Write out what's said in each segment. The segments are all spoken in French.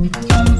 Mm-hmm.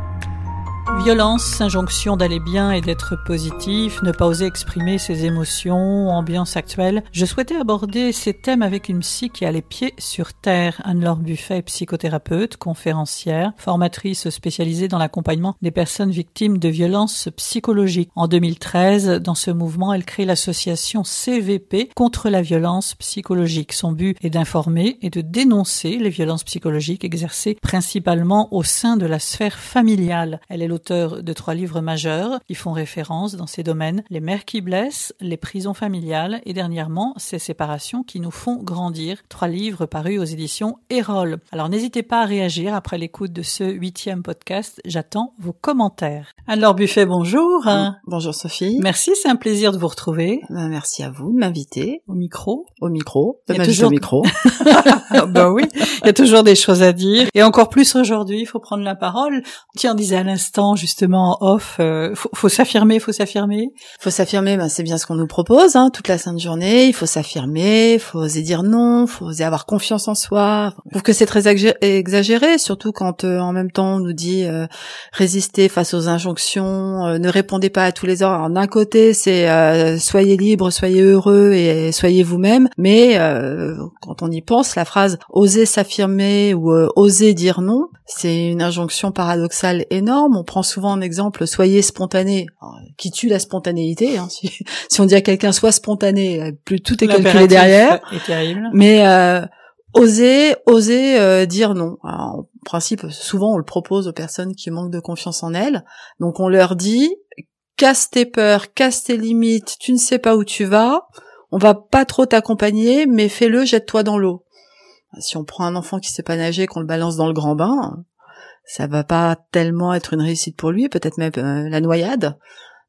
Violence, injonction d'aller bien et d'être positif, ne pas oser exprimer ses émotions, ambiance actuelle. Je souhaitais aborder ces thèmes avec une psy qui a les pieds sur terre. Anne-Laure Buffet est psychothérapeute, conférencière, formatrice spécialisée dans l'accompagnement des personnes victimes de violences psychologiques. En 2013, dans ce mouvement, elle crée l'association CVP contre la violence psychologique. Son but est d'informer et de dénoncer les violences psychologiques exercées principalement au sein de la sphère familiale. Elle est auteur de trois livres majeurs qui font référence dans ces domaines, Les mères qui blessent, Les prisons familiales et dernièrement Ces séparations qui nous font grandir, trois livres parus aux éditions Erol. Alors n'hésitez pas à réagir après l'écoute de ce huitième podcast, j'attends vos commentaires. Alors Buffet, bonjour. Bonjour Sophie. Merci, c'est un plaisir de vous retrouver. Ben, merci à vous de m'inviter. Au micro. Au micro. Il y a toujours... au micro. ben oui, il y a toujours des choses à dire. Et encore plus aujourd'hui, il faut prendre la parole. Tiens, on disait à l'instant justement off, euh, faut, s'affirmer, faut s'affirmer. Faut s'affirmer, ben c'est bien ce qu'on nous propose, hein, toute la sainte journée. Il faut s'affirmer, faut oser dire non, faut oser avoir confiance en soi. Je trouve que c'est très exagéré, surtout quand euh, en même temps on nous dit euh, résister face aux injonctions, ne répondez pas à tous les ordres. D'un côté, c'est soyez libre, soyez heureux et soyez vous-même, mais quand on y pense, la phrase oser s'affirmer ou oser dire non, c'est une injonction paradoxale énorme. Prend souvent un exemple soyez spontané, qui tue la spontanéité. Hein. Si, on dit à quelqu'un sois spontané, plus tout est calculé derrière. Est terrible. Mais euh, oser, oser euh, dire non. en principe, souvent on le propose aux personnes qui manquent de confiance en elles. Donc on leur dit casse tes peurs, casse tes limites. Tu ne sais pas où tu vas. On va pas trop t'accompagner, mais fais-le, jette-toi dans l'eau. Si on prend un enfant qui sait pas nager, qu'on le balance dans le grand bain, ça va pas tellement être une réussite pour lui, peut-être même euh, la noyade.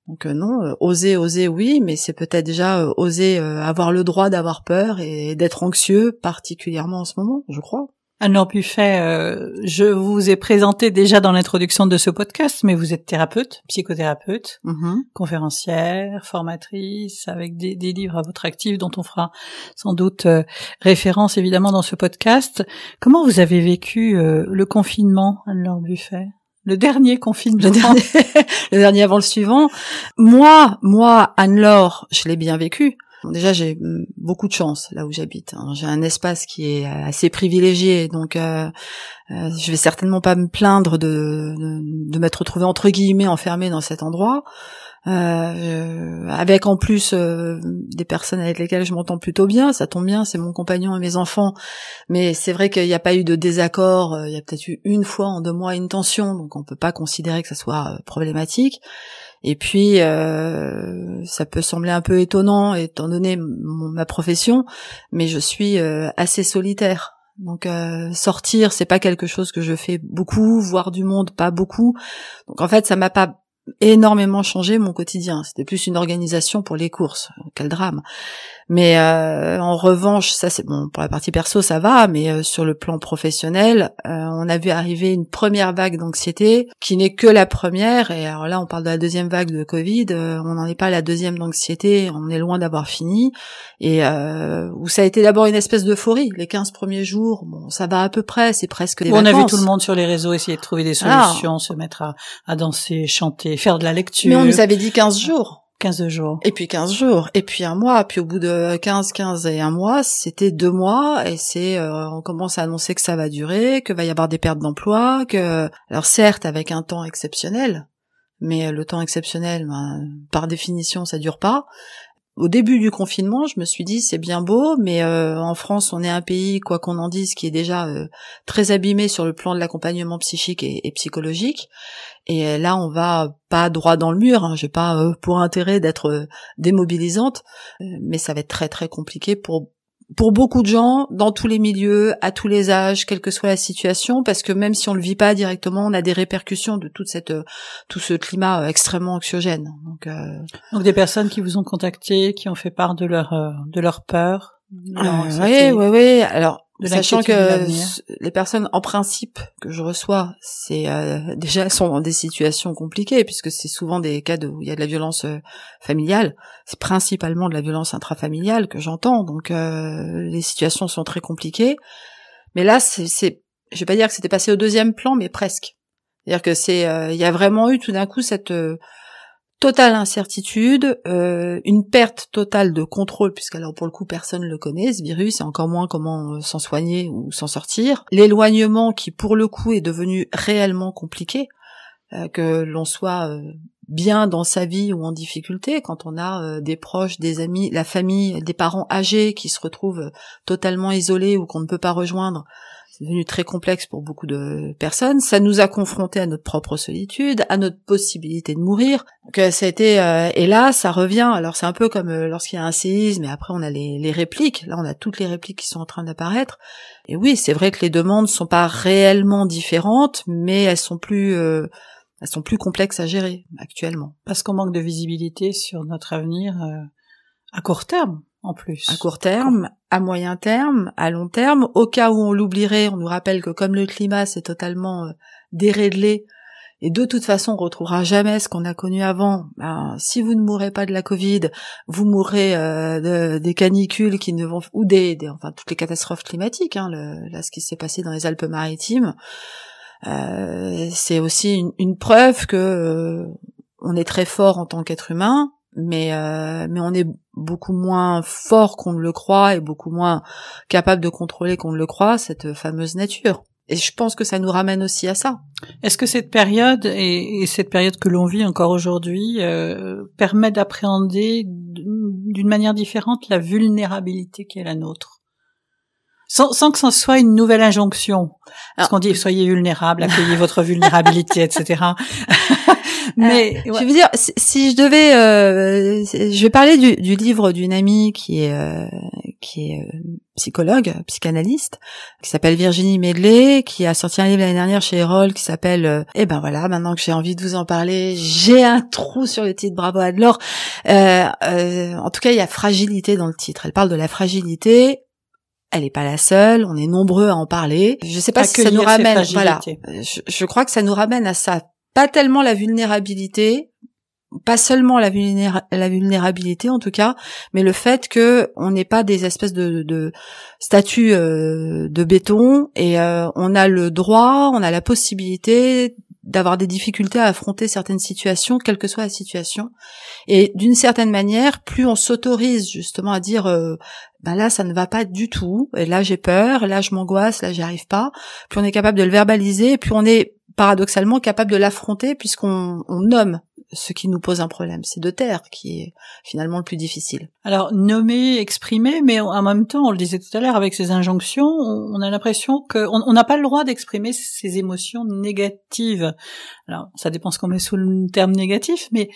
Donc euh, non, euh, oser, oser, oui, mais c'est peut-être déjà oser avoir le droit d'avoir peur et d'être anxieux, particulièrement en ce moment, je crois. Anne-Laure Buffet, euh, je vous ai présenté déjà dans l'introduction de ce podcast, mais vous êtes thérapeute, psychothérapeute, mm-hmm. conférencière, formatrice, avec des, livres à votre actif dont on fera sans doute euh, référence évidemment dans ce podcast. Comment vous avez vécu euh, le confinement, Anne-Laure Buffet? Le dernier confinement. Le dernier, le dernier avant le suivant. Moi, moi, Anne-Laure, je l'ai bien vécu déjà, j'ai beaucoup de chance là où j'habite. Hein. J'ai un espace qui est assez privilégié, donc euh, euh, je vais certainement pas me plaindre de, de, m'être retrouvée entre guillemets enfermée dans cet endroit. Euh, avec en plus euh, des personnes avec lesquelles je m'entends plutôt bien, ça tombe bien, c'est mon compagnon et mes enfants. Mais c'est vrai qu'il n'y a pas eu de désaccord. Il y a peut-être eu une fois en deux mois une tension, donc on peut pas considérer que ça soit problématique. Et puis, euh, ça peut sembler un peu étonnant étant donné ma profession, mais je suis euh, assez solitaire. Donc euh, sortir, c'est pas quelque chose que je fais beaucoup, voir du monde pas beaucoup. Donc en fait, ça m'a pas énormément changé mon quotidien. C'était plus une organisation pour les courses. Quel drame. Mais euh, en revanche, ça c'est bon pour la partie perso, ça va. Mais euh, sur le plan professionnel, euh, on a vu arriver une première vague d'anxiété qui n'est que la première. Et alors là, on parle de la deuxième vague de Covid. on n'en est pas à la deuxième d'anxiété. On est loin d'avoir fini. Et où ça a été d'abord une espèce d'euphorie. Les 15 premiers jours, bon, ça va à peu près. C'est presque des On a vu tout le monde sur les réseaux essayer de trouver des solutions, se mettre à, à danser, chanter, faire de la lecture. Mais on nous avait dit 15 jours. 15 jours. Et puis 15 jours. Et puis un mois. Puis au bout de 15, 15 et un mois, c'était deux mois. Et c'est, euh, on commence à annoncer que ça va durer, que va y avoir des pertes d'emploi, que, alors certes avec un temps exceptionnel, mais le temps exceptionnel, ben, par définition, ça dure pas. Au début du confinement, je me suis dit c'est bien beau, mais euh, en France, on est un pays, quoi qu'on en dise, qui est déjà euh, très abîmé sur le plan de l'accompagnement psychique et, psychologique. Et euh, là, on va pas droit dans le mur. Hein, J'ai pas pour intérêt d'être démobilisante, mais ça va être très très compliqué pour pour beaucoup de gens, dans tous les milieux, à tous les âges, quelle que soit la situation, parce que même si on le vit pas directement, on a des répercussions de toute cette, euh, tout ce climat euh, extrêmement anxiogène. Donc, euh... Donc des personnes qui vous ont contacté, qui ont fait part de leur euh, de leur peur. oui, oui, oui. Alors Sachant que les personnes, en principe, que je reçois, c'est euh, déjà sont dans des situations compliquées puisque c'est souvent des cas où il y a de la violence euh, familiale. C'est principalement de la violence intrafamiliale que j'entends, donc euh, les situations sont très compliquées. Mais là, c'est, je vais pas dire que c'était passé au deuxième plan, mais presque. C'est-à-dire que c'est, il y a vraiment eu tout d'un coup cette totale incertitude, euh, une perte totale de contrôle, puisqu'alors pour le coup personne ne le connaît, ce virus, et encore moins comment euh, s'en soigner ou s'en sortir. L'éloignement qui pour le coup est devenu réellement compliqué, euh, que l'on soit bien dans sa vie ou en difficulté, quand on a des proches, des amis, la famille, des parents âgés qui se retrouvent totalement isolés ou qu'on ne peut pas rejoindre, c'est devenu très complexe pour beaucoup de personnes. Ça nous a confrontés à notre propre solitude, à notre possibilité de mourir. Donc euh, ça a été euh, et là ça revient. Alors c'est un peu comme euh, lorsqu'il y a un séisme et après on a les, répliques. Là on a toutes les répliques qui sont en train d'apparaître. Et oui, c'est vrai que les demandes sont pas réellement différentes, mais elles sont plus elles sont plus complexes à gérer actuellement. Parce qu'on manque de visibilité sur notre avenir à court terme en plus. À court terme, à moyen terme, à long terme. Au cas où on l'oublierait, on nous rappelle que comme le climat s'est totalement euh, déréglé, et de toute façon on retrouvera jamais ce qu'on a connu avant. Ben, si vous ne mourrez pas de la Covid, vous mourrez euh, des canicules qui ne vont ou des, enfin toutes les catastrophes climatiques. Hein, là, ce qui s'est passé dans les Alpes-Maritimes, euh, c'est aussi une, une, preuve que on est très fort en tant qu'être humain, mais euh, mais on est beaucoup moins fort qu'on ne le croit et beaucoup moins capable de contrôler qu'on ne le croit cette fameuse nature. Et je pense que ça nous ramène aussi à ça. Est-ce que cette période et, cette période que l'on vit encore aujourd'hui euh, permet d'appréhender d'une manière différente la vulnérabilité qui est la nôtre? Sans, sans que ce soit une nouvelle injonction. Parce qu'on dit soyez vulnérable, accueillez votre vulnérabilité, etc. Mais je veux dire, si, je devais, euh, je vais parler du, du livre d'une amie qui est euh, qui est euh, psychologue, psychanalyste, qui s'appelle Virginie Medley, qui a sorti un livre l'année dernière chez Erol qui s'appelle Eh ben voilà, maintenant que j'ai envie de vous en parler, j'ai un trou sur le titre, bravo Adlor. Euh, en tout cas, il y a fragilité dans le titre. Elle parle de la fragilité elle n'est pas la seule, on est nombreux à en parler. Je sais pas si ça nous ramène, voilà. Je, je, crois que ça nous ramène à ça pas tellement la vulnérabilité, pas seulement la, la, vulnérabilité en tout cas, mais le fait que on n'est pas des espèces de, de statues euh, de béton et euh, on a le droit, on a la possibilité d'avoir des difficultés à affronter certaines situations, quelle que soit la situation. Et d'une certaine manière, plus on s'autorise justement à dire, euh, ben là ça ne va pas du tout, et là j'ai peur, là je m'angoisse, là j'y arrive pas, plus on est capable de le verbaliser, plus on est paradoxalement capable de l'affronter puisqu'on nomme ce qui nous pose un problème. C'est de terre qui est finalement le plus difficile. Alors nommer, exprimer, mais en même temps, on le disait tout à l'heure, avec ces injonctions, on a l'impression qu'on n'a pas le droit d'exprimer ces émotions négatives. Alors ça dépend ce qu'on met sous le terme négatif, mais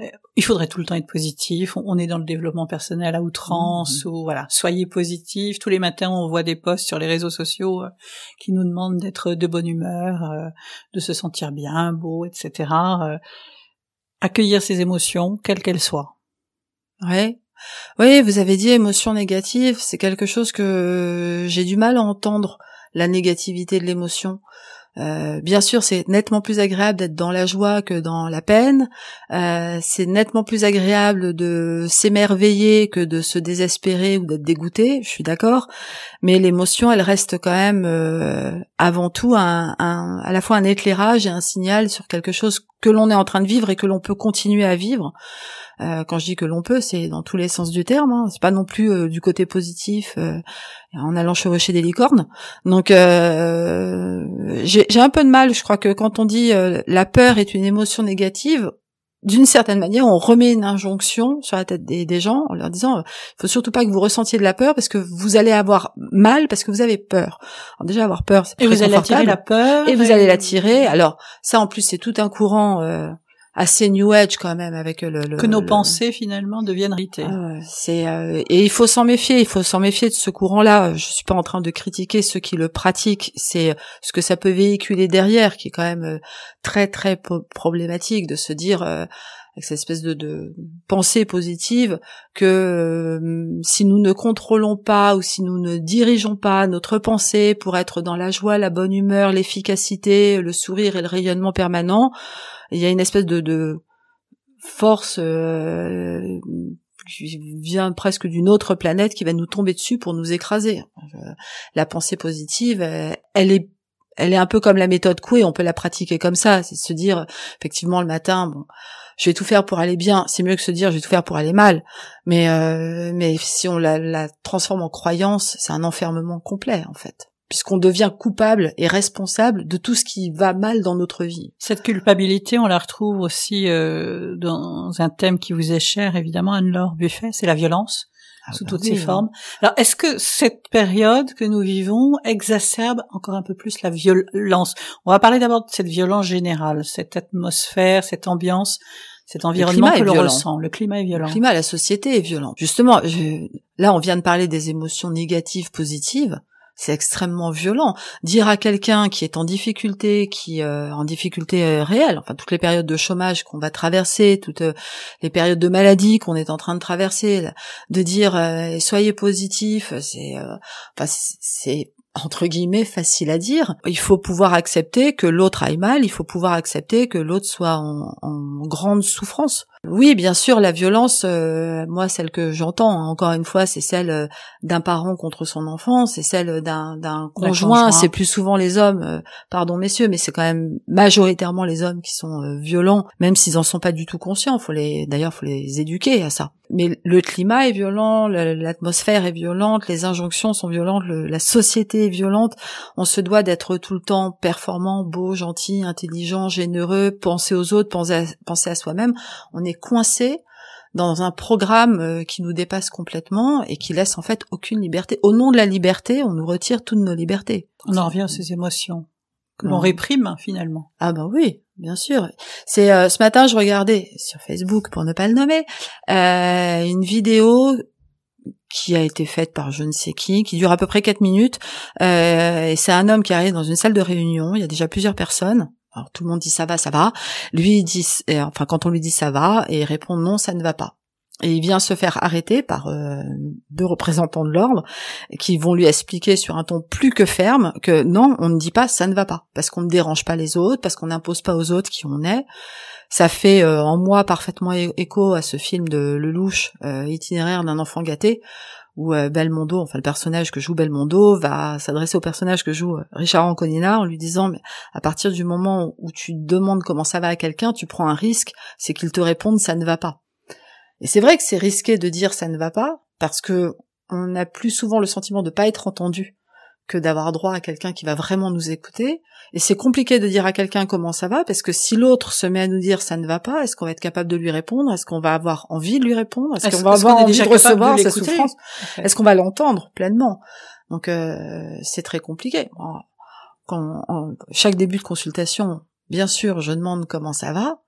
euh, il faudrait tout le temps être positif. On est dans le développement personnel à outrance, mmh. ou voilà, soyez positif. Tous les matins, on voit des posts sur les réseaux sociaux euh, qui nous demandent d'être de bonne humeur, euh, de se sentir bien, beau, etc. accueillir ses émotions, quelles qu'elles soient. Ouais. Oui, vous avez dit émotion négative, c'est quelque chose que j'ai du mal à entendre, la négativité de l'émotion. Euh, bien sûr, c'est nettement plus agréable d'être dans la joie que dans la peine. Euh, c'est nettement plus agréable de s'émerveiller que de se désespérer ou d'être dégoûté. Je suis d'accord, mais l'émotion, elle reste quand même euh, avant tout un, à la fois un éclairage et un signal sur quelque chose que l'on est en train de vivre et que l'on peut continuer à vivre. Euh, quand je dis que l'on peut, c'est dans tous les sens du terme. Hein. C'est pas non plus euh, du côté positif euh, en allant chevaucher des licornes. Donc j'ai un peu de mal. Je crois que quand on dit la peur est une émotion négative, d'une certaine manière, on remet une injonction sur la tête des, gens en leur disant, il faut surtout pas que vous ressentiez de la peur parce que vous allez avoir mal parce que vous avez peur. Alors déjà avoir peur, c'est et vous allez attirer la peur et, vous allez l'attirer. Alors ça, en plus, c'est tout un courant. Euh, assez new age quand même avec le, le que nos pensées finalement deviennent réalité. Ah c'est euh, et il faut s'en méfier, il faut s'en méfier de ce courant-là. Je suis pas en train de critiquer ceux qui le pratiquent, c'est ce que ça peut véhiculer derrière qui est quand même euh, très très problématique de se dire euh, avec cette espèce de, de pensée positive que si nous ne contrôlons pas ou si nous ne dirigeons pas notre pensée pour être dans la joie, la bonne humeur, l'efficacité, le sourire et le rayonnement permanent, il y a une espèce de, de force euh, qui vient presque d'une autre planète qui va nous tomber dessus pour nous écraser. La pensée positive, elle est elle est un peu comme la méthode Coué, on peut la pratiquer comme ça, c'est se dire effectivement le matin, bon, je vais tout faire pour aller bien, c'est mieux que se dire je vais tout faire pour aller mal. Mais euh, mais si on la, transforme en croyance, c'est un enfermement complet en fait puisqu'on devient coupable et responsable de tout ce qui va mal dans notre vie. Cette culpabilité, on la retrouve aussi euh, dans un thème qui vous est cher, évidemment, Anne-Laure Buffet, c'est la violence ah sous toutes ses formes. Alors, est-ce que cette période que nous vivons exacerbe encore un peu plus la violence? On va parler d'abord de cette violence générale, cette atmosphère, cette ambiance, cet environnement que l'on ressent. Le climat est violent. Le climat, la société est violente. Justement, là, on vient de parler des émotions négatives, positives c'est extrêmement violent. Dire à quelqu'un qui est en difficulté, qui euh, en difficulté euh, réelle, enfin toutes les périodes de chômage qu'on va traverser, toutes euh, les périodes de maladie qu'on est en train de traverser, de dire soyez positif, c'est enfin c'est entre guillemets facile à dire. Il faut pouvoir accepter que l'autre aille mal, il faut pouvoir accepter que l'autre soit en, en, grande souffrance. Oui, bien sûr, la violence, euh, moi, celle que j'entends, hein, encore une fois, c'est celle euh, d'un parent contre son enfant, c'est celle d'un, d'un conjoint, c'est plus souvent les hommes, euh, pardon messieurs, mais c'est quand même majoritairement les hommes qui sont violents, même s'ils en sont pas du tout conscients. Faut les, d'ailleurs, faut les éduquer à ça. Mais le climat est violent, l'atmosphère est violente, les injonctions sont violentes, la société est violente. On se doit d'être tout le temps performant, beau, gentil, intelligent, généreux, penser aux autres, penser à, penser à soi-même. On est coincé dans un programme euh, qui nous dépasse complètement et qui laisse en fait aucune liberté. Au nom de la liberté, on nous retire toutes nos libertés. On en revient à ces émotions que l'on réprime finalement. Ah ben oui, bien sûr. C'est euh, ce matin, je regardais sur Facebook, pour ne pas le nommer, euh, une vidéo qui a été faite par je ne sais qui, qui dure à peu près quatre minutes. et c'est un homme qui arrive dans une salle de réunion. Il y a déjà plusieurs personnes. Alors tout le monde dit ça va, ça va. Lui dit, enfin quand on lui dit ça va, et il répond non, ça ne va pas. Et il vient se faire arrêter par euh, deux représentants de l'ordre qui vont lui expliquer sur un ton plus que ferme que non, on ne dit pas ça ne va pas parce qu'on ne dérange pas les autres, parce qu'on n'impose pas aux autres qui on est. Ça fait euh, en moi parfaitement écho à ce film de Lelouch, euh, itinéraire d'un enfant gâté, où euh, Belmondo, enfin le personnage que joue Belmondo, va s'adresser au personnage que joue euh, Richard Anconina en lui disant mais à partir du moment où tu demandes comment ça va à quelqu'un, tu prends un risque, c'est qu'il te réponde ça ne va pas. Et c'est vrai que c'est risqué de dire ça ne va pas parce que on a plus souvent le sentiment de pas être entendu que d'avoir droit à quelqu'un qui va vraiment nous écouter. Et c'est compliqué de dire à quelqu'un comment ça va, parce que si l'autre se met à nous dire ça ne va pas, est-ce qu'on va être capable de lui répondre? Est-ce qu'on va avoir envie de lui répondre? Est-ce qu'on va avoir envie de recevoir sa souffrance? Est-ce qu'on va l'entendre pleinement? Donc euh, c'est très compliqué. Quand, chaque début de consultation, bien sûr, je demande comment ça va.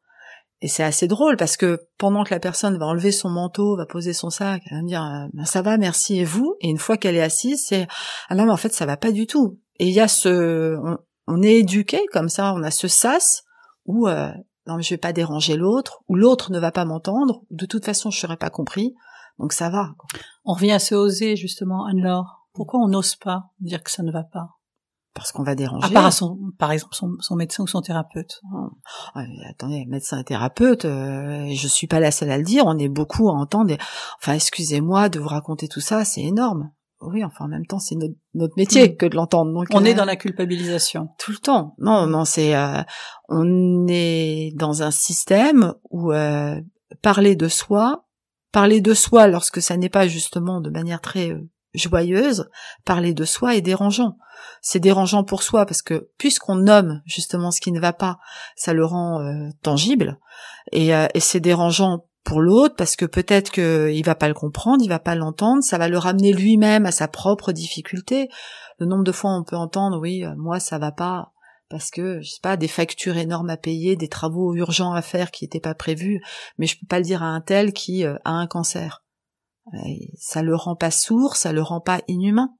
Et c'est assez drôle parce que pendant que la personne va enlever son manteau, va poser son sac, elle va me dire euh, ben, ça va, merci et vous? Et une fois qu'elle est assise, c'est ah non mais en fait ça va pas du tout. Et il y a ce, on, est éduqué comme ça, on a ce sas où euh, non mais je vais pas déranger l'autre, ou l'autre ne va pas m'entendre, de toute façon je serai pas compris, donc ça va. On revient à se oser justement, Anne-Laure. Pourquoi on n'ose pas dire que ça ne va pas? Parce qu'on va déranger. À part son, par exemple son, son, médecin ou son thérapeute. Oh, attendez, médecin et thérapeute, euh, je suis pas la seule à le dire. On est beaucoup à entendre. Enfin, excusez-moi de vous raconter tout ça, c'est énorme. Oui, enfin en même temps c'est notre, notre métier mm. que de l'entendre. Donc on est euh, dans la culpabilisation tout le temps. Non, non, c'est euh, on est dans un système où parler de soi, parler de soi lorsque ça n'est pas justement de manière très joyeuse, parler de soi est dérangeant. C'est dérangeant pour soi parce que puisqu'on nomme justement ce qui ne va pas, ça le rend euh, tangible et, euh, c'est dérangeant pour l'autre parce que peut-être qu'il va pas le comprendre, il va pas l'entendre, ça va le ramener lui-même à sa propre difficulté. Le nombre de fois on peut entendre oui, euh, moi ça va pas parce que je sais pas des factures énormes à payer, des travaux urgents à faire qui n'étaient pas prévus, mais je peux pas le dire à un tel qui a un cancer. Ça le rend pas sourd, ça le rend pas inhumain.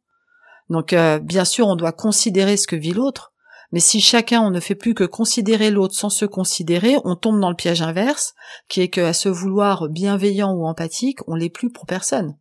Donc euh, bien sûr, on doit considérer ce que vit l'autre, mais si chacun on ne fait plus que considérer l'autre sans se considérer, on tombe dans le piège inverse, qui est qu'à se vouloir bienveillant ou empathique, on l'est plus pour personne.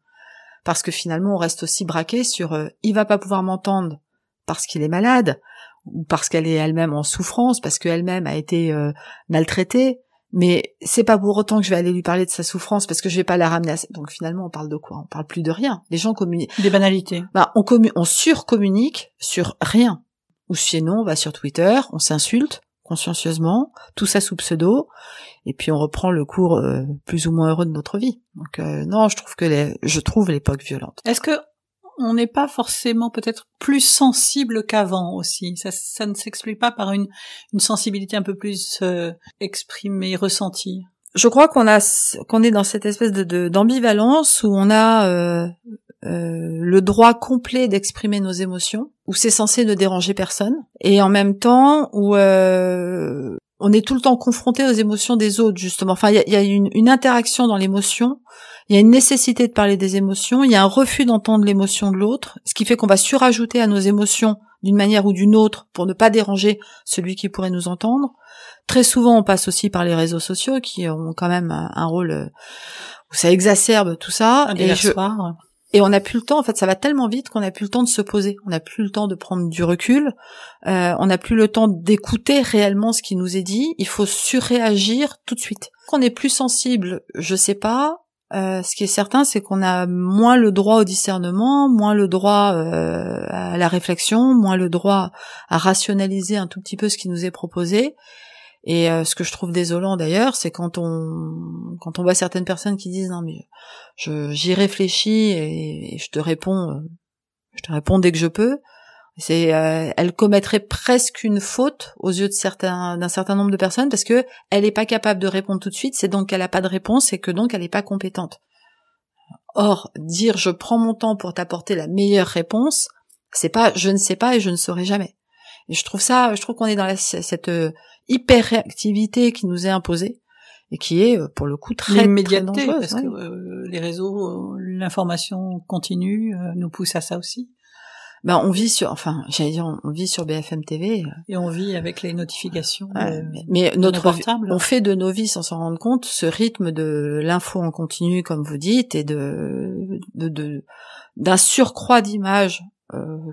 Parce que finalement, on reste aussi braqué sur euh, il va pas pouvoir m'entendre parce qu'il est malade ou parce qu'elle est elle-même en souffrance, parce qu'elle-même a été euh, maltraitée, mais c'est pas pour autant que je vais aller lui parler de sa souffrance parce que je vais pas la ramener à donc finalement on parle de quoi? On parle plus de rien. Les gens communiquent des banalités. Bah on commun... on surcommunique sur rien. Ou sinon on va sur Twitter on s'insulte consciencieusement tout ça sous pseudo et puis on reprend le cours euh, plus ou moins heureux de notre vie. Donc euh, non je trouve que les... je trouve l'époque violente. Est-ce que on n'est pas forcément peut-être plus sensible qu'avant aussi. Ça, ça ne s'explique pas par une, une sensibilité un peu plus euh, exprimée, ressentie. Je crois qu'on a qu'on est dans cette espèce de d'ambivalence où on a euh, euh, le droit complet d'exprimer nos émotions, où c'est censé ne déranger personne, et en même temps où euh, on est tout le temps confronté aux émotions des autres justement. Enfin, il y a, y a une, une interaction dans l'émotion il y a une nécessité de parler des émotions, il y a un refus d'entendre l'émotion de l'autre, ce qui fait qu'on va surajouter à nos émotions d'une manière ou d'une autre pour ne pas déranger celui qui pourrait nous entendre. Très souvent, on passe aussi par les réseaux sociaux qui ont quand même un rôle euh, où ça exacerbe tout ça. Un et, et on n'a plus le temps. En fait, ça va tellement vite qu'on n'a plus le temps de se poser. On n'a plus le temps de prendre du recul. Euh, on n'a plus le temps d'écouter réellement ce qui nous est dit. Il faut surréagir tout de suite. Qu'on est plus sensible, je sais pas. Euh, ce qui est certain, c'est qu'on a moins le droit au discernement, moins le droit euh, à la réflexion, moins le droit à rationaliser un tout petit peu ce qui nous est proposé. Et euh, ce que je trouve désolant d'ailleurs, c'est quand on quand on voit certaines personnes qui disent non mais je j'y réfléchis et, je te réponds je te réponds dès que je peux. C'est, euh, elle commettrait presque une faute aux yeux de certains, d'un certain nombre de personnes parce que elle n'est pas capable de répondre tout de suite. C'est donc qu'elle n'a pas de réponse et que donc elle n'est pas compétente. Or, dire je prends mon temps pour t'apporter la meilleure réponse, c'est pas je ne sais pas et je ne saurai jamais. Et je trouve ça, je trouve qu'on est dans cette euh, hyper réactivité qui nous est imposée et qui est euh, pour le coup très, très dangereuse. Parce que les réseaux, l'information continue nous pousse à ça aussi ben on vit sur, enfin, j'allais dire, on vit sur BFM TV. Et on vit avec les notifications. mais notre, on fait de nos vies sans s'en rendre compte ce rythme de l'info en continu, comme vous dites, et de, de, d'un surcroît d'images euh,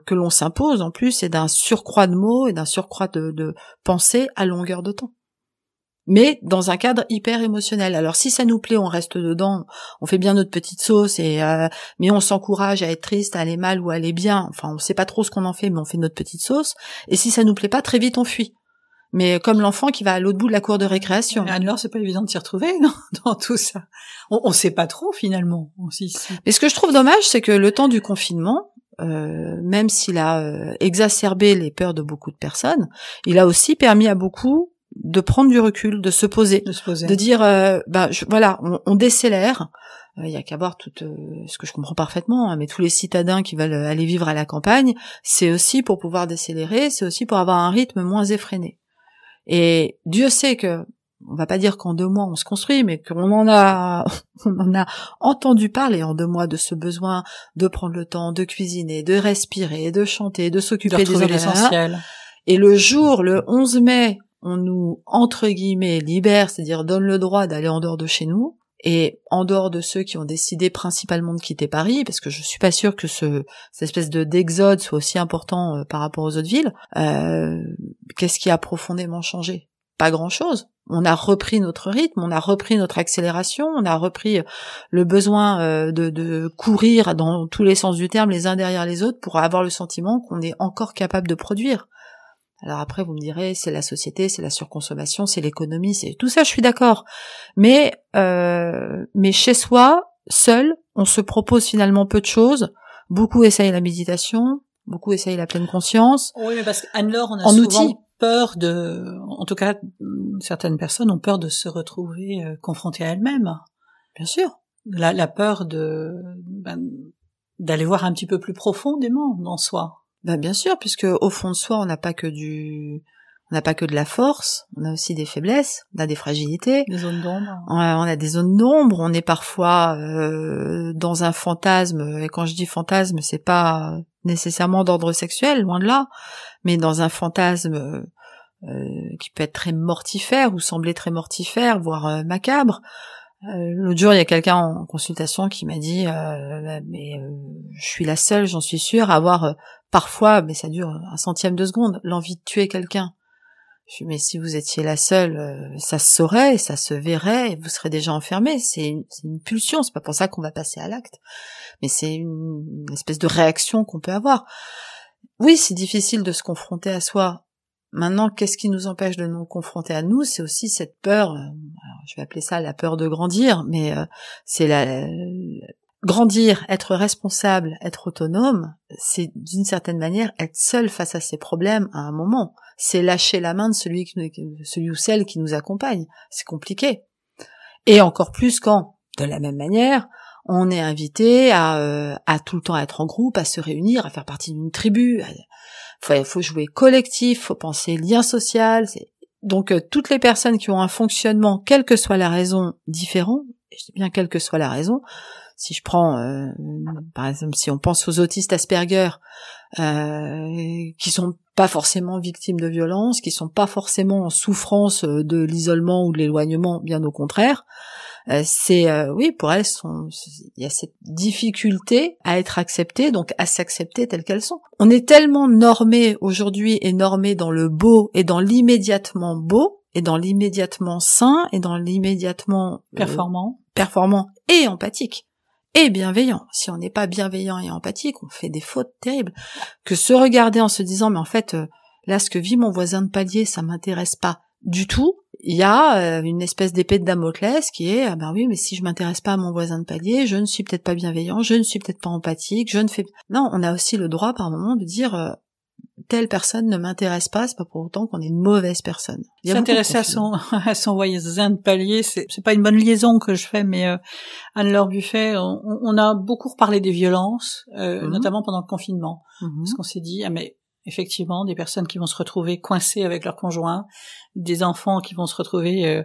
que l'on s'impose en plus, et d'un surcroît de mots et d'un surcroît de, de pensées à longueur de temps mais dans un cadre hyper émotionnel. Alors si ça nous plaît, on reste dedans, on fait bien notre petite sauce, et euh, mais on s'encourage à être triste, à aller mal ou à aller bien. Enfin, on sait pas trop ce qu'on en fait, mais on fait notre petite sauce. Et si ça nous plaît pas, très vite on fuit. Mais comme l'enfant qui va à l'autre bout de la cour de récréation. Alors c'est pas évident de s'y retrouver dans tout ça. On, on sait pas trop finalement. Mais ce que je trouve dommage, c'est que le temps du confinement, euh, même s'il a euh, exacerbé les peurs de beaucoup de personnes, il a aussi permis à beaucoup de prendre du recul, de se poser, de, se poser. de dire, euh, bah voilà, on, on décélère. Euh, il y a qu'à voir tout euh, ce que je comprends parfaitement, hein, mais tous les citadins qui veulent aller vivre à la campagne, c'est aussi pour pouvoir décélérer, c'est aussi pour avoir un rythme moins effréné. Et Dieu sait que, on va pas dire qu'en deux mois on se construit, mais qu'on en a, on en a entendu parler en deux mois de ce besoin de prendre le temps de cuisiner, de respirer, de chanter, de s'occuper de des essentiels. Et le jour, le 11 mai, on nous, entre guillemets, libère, c'est-à-dire donne le droit d'aller en dehors de chez nous, et en dehors de ceux qui ont décidé principalement de quitter Paris, parce que je suis pas sûre que ce, cette espèce de d'exode soit aussi important euh, par rapport aux autres villes, euh, qu'est-ce qui a profondément changé? Pas grand-chose. On a repris notre rythme, on a repris notre accélération, on a repris le besoin euh, de, de courir dans tous les sens du terme les uns derrière les autres pour avoir le sentiment qu'on est encore capable de produire. Alors après, vous me direz, c'est la société, c'est la surconsommation, c'est l'économie, c'est tout ça, je suis d'accord. Mais euh, mais chez soi, seul, on se propose finalement peu de choses. Beaucoup essayent la méditation, beaucoup essayent la pleine conscience. Oui, mais parce qu'Anne-Laure, on a souvent peur de, en tout cas, certaines personnes ont peur de se retrouver euh, confrontées à elles-mêmes. Bien sûr. La, la peur de ben, d'aller voir un petit peu plus profondément dans soi. Ben bien sûr, puisque au fond de soi, on n'a pas que du, on n'a pas que de la force, on a aussi des faiblesses, on a des fragilités, des zones d'ombre. On a, des zones d'ombre, on est parfois euh, dans un fantasme. Et quand je dis fantasme, c'est pas nécessairement d'ordre sexuel, loin de là, mais dans un fantasme euh, qui peut être très mortifère ou sembler très mortifère, voire euh, macabre. Euh, l'autre jour, il y a quelqu'un en consultation qui m'a dit mais je suis la seule, j'en suis sûre, à avoir parfois, mais ça dure un centième de seconde, l'envie de tuer quelqu'un. Mais si vous étiez la seule, ça se saurait, ça se verrait, et vous serez déjà enfermé. C'est une, une, pulsion, c'est pas pour ça qu'on va passer à l'acte, mais c'est une, espèce de réaction qu'on peut avoir. Oui, c'est difficile de se confronter à soi. Maintenant, qu'est-ce qui nous empêche de nous confronter à nous? C'est aussi cette peur. je vais appeler ça la peur de grandir, mais c'est la, grandir, être responsable, être autonome, c'est d'une certaine manière être seul face à ses problèmes à un moment. C'est lâcher la main de celui, ou celle qui nous accompagne. C'est compliqué. Et encore plus quand, de la même manière, on est invité à, euh, à tout le temps être en groupe, à se réunir, à faire partie d'une tribu. Il faut, jouer collectif, faut penser lien social. Donc euh, toutes les personnes qui ont un fonctionnement, quelle que soit la raison, différent, je dis bien quelle que soit la raison, si je prends, euh, par exemple, si on pense aux autistes Asperger, euh, qui sont pas forcément victimes de violence, qui sont pas forcément en souffrance euh, de l'isolement ou de l'éloignement, bien au contraire, euh, c'est oui pour elles il y a cette difficulté à être acceptées donc à s'accepter telles qu'elles sont. On est tellement normé aujourd'hui et normé dans le beau et dans l'immédiatement beau et dans l'immédiatement sain et dans l'immédiatement performant. performant et empathique bienveillant. Si on n'est pas bienveillant et empathique, on fait des fautes terribles. Que se regarder en se disant, mais en fait, euh, là, ce que vit mon voisin de palier, ça m'intéresse pas du tout. Il y a euh, une espèce d'épée de Damoclès qui est, ah ben oui, mais si je m'intéresse pas à mon voisin de palier, je ne suis peut-être pas bienveillant, je ne suis peut-être pas empathique, je ne fais... Non, on a aussi le droit par moment de dire, euh, telle personne ne m'intéresse pas, c'est pas pour autant qu'on est une mauvaise personne. S'intéresser à son à son voisin de palier, c'est c'est pas une bonne liaison que je fais, mais euh, Anne-Laure Buffet, on, on, a beaucoup reparlé des violences, euh, mhm. notamment pendant le confinement, mhm. parce qu'on s'est dit ah mais effectivement des personnes qui vont se retrouver coincées avec leur conjoint, des enfants qui vont se retrouver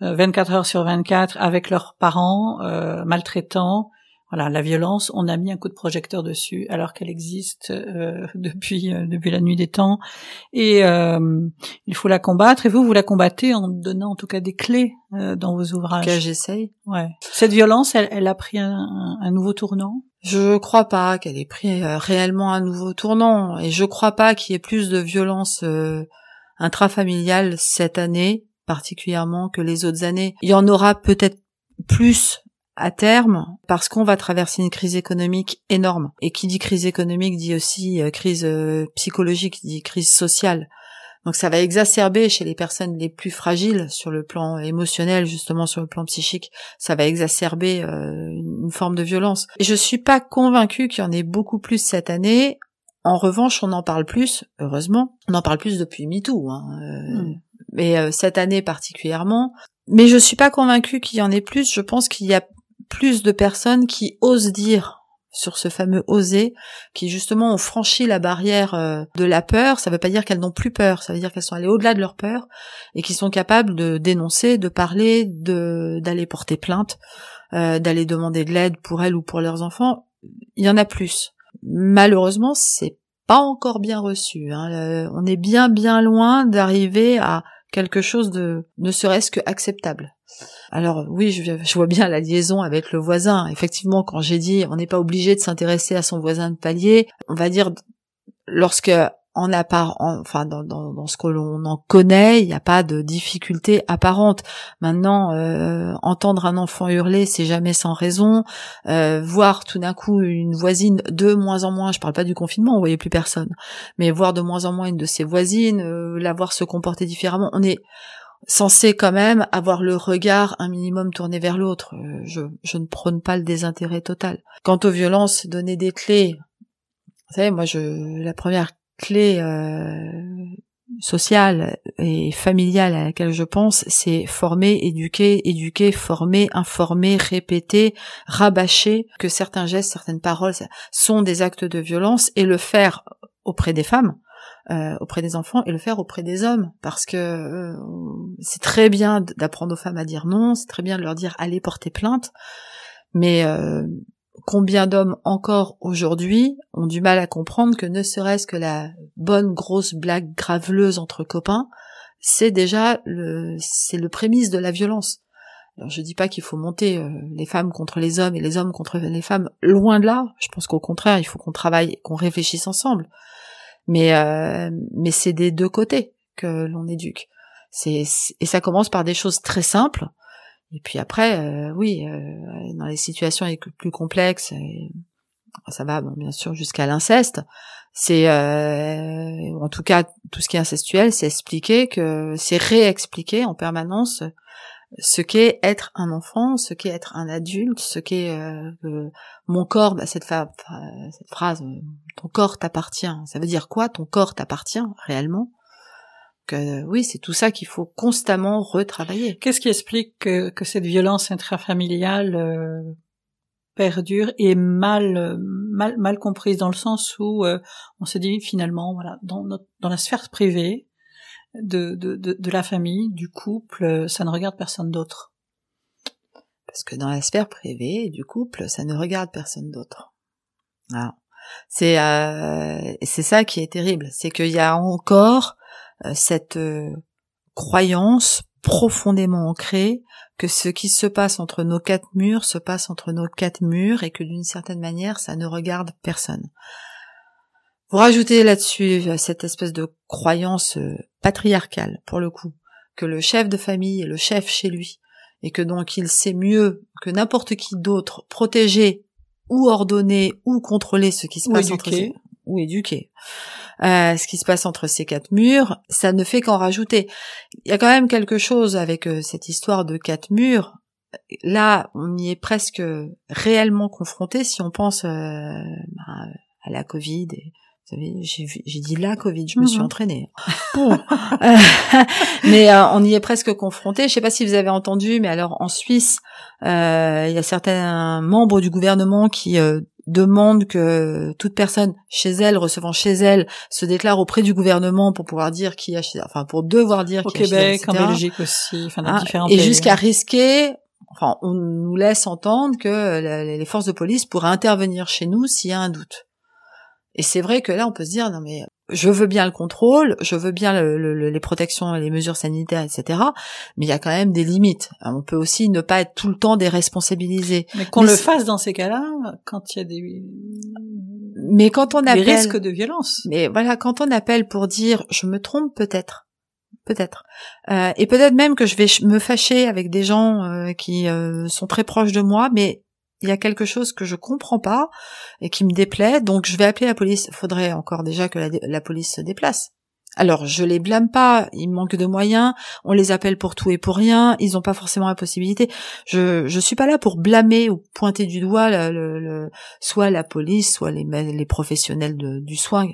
24 euh, heures sur 24 avec leurs parents maltraitants voilà, la violence, on a mis un coup de projecteur dessus alors qu'elle existe euh, depuis euh, depuis la nuit des temps et euh, il faut la combattre. Et vous, vous la combattez en donnant en tout cas des clés dans vos ouvrages. Que j'essaye. Ouais. Cette violence, elle, elle a pris un, un, nouveau tournant? Je crois pas qu'elle ait pris réellement un nouveau tournant et je crois pas qu'il y ait plus de violence intrafamiliale cette année particulièrement que les autres années. Il y en aura peut-être plus à terme parce qu'on va traverser une crise économique énorme. Et qui dit crise économique dit aussi euh, crise euh, psychologique, dit crise sociale. Donc ça va exacerber chez les personnes les plus fragiles sur le plan émotionnel, justement sur le plan psychique, ça va exacerber euh, une forme de violence. Et je suis pas convaincue qu'il y en ait beaucoup plus cette année. En revanche, on en parle plus, heureusement. On en parle plus depuis MeToo, hein, hmm. mais cette année particulièrement. Mais je suis pas convaincue qu'il y en ait plus. Je pense qu'il y a plus de personnes qui osent dire sur ce fameux oser, qui justement ont franchi la barrière euh, de la peur. Ça ne veut pas dire qu'elles n'ont plus peur, ça veut dire qu'elles sont allées au-delà de leur peur et qui sont capables de dénoncer, de parler, de d'aller porter plainte, euh, d'aller demander de l'aide pour elles ou pour leurs enfants. Il y en a plus. Malheureusement, c'est pas encore bien reçu. Hein. on est bien bien loin d'arriver à quelque chose de ne serait-ce que acceptable. Alors oui, je, vois bien la liaison avec le voisin. Effectivement, quand j'ai dit on n'est pas obligé de s'intéresser à son voisin de palier, on va dire lorsque en appart, enfin dans, dans, ce que l'on en connaît, il n'y a pas de difficulté apparente. Maintenant, euh, entendre un enfant hurler, c'est jamais sans raison. Euh, voir tout d'un coup une voisine de moins en moins, je parle pas du confinement, on voyait plus personne, mais voir de moins en moins une de ses voisines, euh, la voir se comporter différemment, on est censé quand même avoir le regard un minimum tourné vers l'autre. Euh, je, je ne prône pas le désintérêt total. Quant aux violences, donner des clés. Vous savez, moi, je la première clé euh, sociale et familiale à laquelle je pense, c'est former, éduquer, éduquer, former, informer, répéter, rabâcher que certains gestes, certaines paroles sont des actes de violence et le faire auprès des femmes euh, auprès des enfants et le faire auprès des hommes parce que euh, c'est très bien d'apprendre aux femmes à dire non, c'est très bien de leur dire allez porter plainte, mais euh, combien d'hommes encore aujourd'hui ont du mal à comprendre que ne serait-ce que la bonne grosse blague graveleuse entre copains, c'est déjà le c'est le prémisse de la violence. Alors je dis pas qu'il faut monter les femmes contre les hommes et les hommes contre les femmes, loin de là. Je pense qu'au contraire, il faut qu'on travaille, qu'on réfléchisse ensemble mais euh, mais c'est des deux côtés que l'on éduque. C'est et ça commence par des choses très simples. Et puis après, euh, oui, euh, dans les situations les plus complexes, ça va bien sûr jusqu'à l'inceste. C'est en tout cas tout ce qui est incestuel, c'est expliquer que c'est réexpliquer en permanence ce qu'est être un enfant, ce qu'est être un adulte, ce qu'est euh, mon corps, bah, cette, cette, phrase, euh, ton corps t'appartient. Ça veut dire quoi Ton corps t'appartient réellement? Que, Oui, c'est tout ça qu'il faut constamment retravailler. Qu'est-ce qui explique que, que cette violence intrafamiliale euh, perdure et mal, mal, mal comprise dans le sens où on se dit finalement, voilà, dans, notre, dans la sphère privée, de, de, de, la famille, du couple, ça ne regarde personne d'autre. Parce que dans la sphère privée du couple, ça ne regarde personne d'autre. C'est euh, c'est ça qui est terrible, c'est qu'il y a encore euh, cette euh, croyance profondément ancrée que ce qui se passe entre nos quatre murs se passe entre nos quatre murs et que d'une certaine manière ça ne regarde personne. Vous rajoutez là-dessus euh, cette espèce de croyance euh, patriarcale, pour le coup, que le chef de famille est le chef chez lui, et que donc il sait mieux que n'importe qui d'autre protéger ou ordonner ou contrôler ce qui se passe entre ces, ou éduquer euh, ce qui se passe entre ces quatre murs, ça ne fait qu'en rajouter. Il y a quand même quelque chose avec cette histoire de quatre murs. Là, on y est presque réellement confronté si on pense bah, à la Covid et j'ai dit la Covid, je me suis mhm. entraînée. mais euh, on y est presque confronté. Je sais pas si vous avez entendu, mais alors en Suisse, euh, il y a certains membres du gouvernement qui euh, demandent que toute personne chez elle, recevant chez elle, se déclare auprès du gouvernement pour pouvoir dire qui a chez enfin pour devoir dire Au Québec, en Belgique aussi, enfin dans ah, différents et jusqu'à risquer enfin on nous laisse entendre que les forces de police pourraient intervenir chez nous s'il y a un doute. Et c'est vrai que là, on peut se dire, non mais je veux bien le contrôle, je veux bien les protections les mesures sanitaires, etc. Mais il y a quand même des limites. On peut aussi ne pas être tout le temps déresponsabilisé. Mais qu'on le fasse dans ces cas-là, quand il y a des mais quand on appelle des risques de violence. Mais voilà, quand on appelle pour dire je me trompe peut-être, peut-être, euh, et peut-être même que je vais me fâcher avec des gens euh, qui euh, sont très proches de moi, mais il y a quelque chose que je comprends pas et qui me déplaît, donc je vais appeler la police. Faudrait encore déjà que la, police se déplace. Alors je les blâme pas, ils manquent de moyens, on les appelle pour tout et pour rien, ils n'ont pas forcément la possibilité. Je je suis pas là pour blâmer ou pointer du doigt le, soit la police, soit les, les professionnels du soin.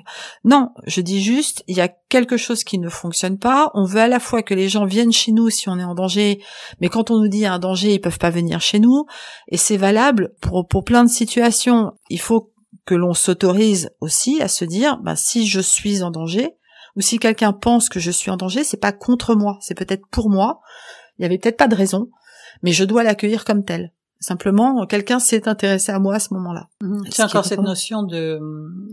Non, je dis juste il y a quelque chose qui ne fonctionne pas. On veut à la fois que les gens viennent chez nous si on est en danger, mais quand on nous dit un danger, ils peuvent pas venir chez nous. Et c'est valable pour pour plein de situations. Il faut que l'on s'autorise aussi à se dire, bah, si je suis en danger, ou si quelqu'un pense que je suis en danger, c'est pas contre moi, c'est peut-être pour moi. Il y avait peut-être pas de raison, mais je dois l'accueillir comme tel. Simplement, quelqu'un s'est intéressé à moi à ce moment-là. Mhm. C'est encore cette notion de